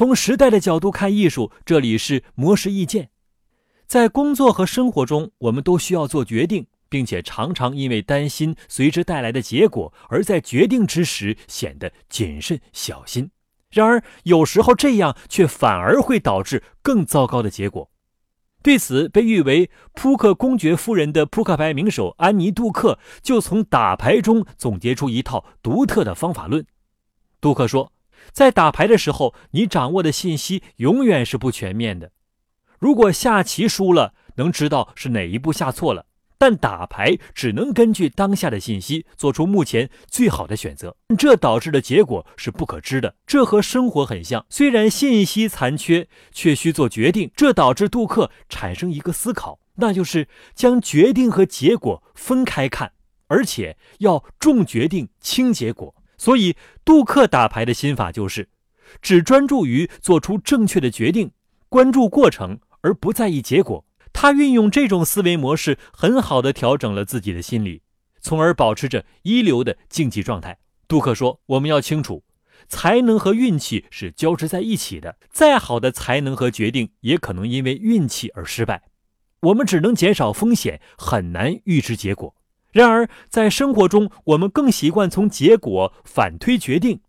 从时代的角度看艺术，这里是磨石意见。在工作和生活中，我们都需要做决定，并且常常因为担心随之带来的结果，而在决定之时显得谨慎小心。然而，有时候这样却反而会导致更糟糕的结果。对此，被誉为扑克公爵夫人的扑克牌名手安妮·杜克就从打牌中总结出一套独特的方法论。杜克说。在打牌的时候，你掌握的信息永远是不全面的。如果下棋输了，能知道是哪一步下错了；但打牌只能根据当下的信息做出目前最好的选择，这导致的结果是不可知的。这和生活很像，虽然信息残缺，却需做决定。这导致杜克产生一个思考，那就是将决定和结果分开看，而且要重决定轻结果。所以，杜克打牌的心法就是，只专注于做出正确的决定，关注过程而不在意结果。他运用这种思维模式，很好的调整了自己的心理，从而保持着一流的竞技状态。杜克说：“我们要清楚，才能和运气是交织在一起的。再好的才能和决定，也可能因为运气而失败。我们只能减少风险，很难预知结果。”然而，在生活中，我们更习惯从结果反推决定，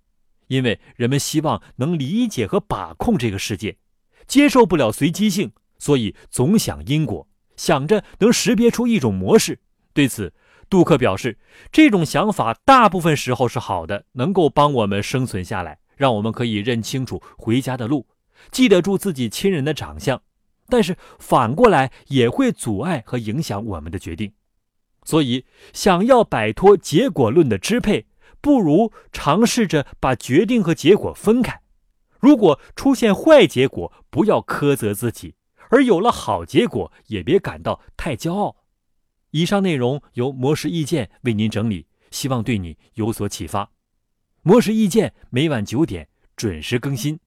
因为人们希望能理解和把控这个世界，接受不了随机性，所以总想因果，想着能识别出一种模式。对此，杜克表示，这种想法大部分时候是好的，能够帮我们生存下来，让我们可以认清楚回家的路，记得住自己亲人的长相。但是反过来也会阻碍和影响我们的决定。所以，想要摆脱结果论的支配，不如尝试着把决定和结果分开。如果出现坏结果，不要苛责自己；而有了好结果，也别感到太骄傲。以上内容由模式意见为您整理，希望对你有所启发。模式意见每晚九点准时更新。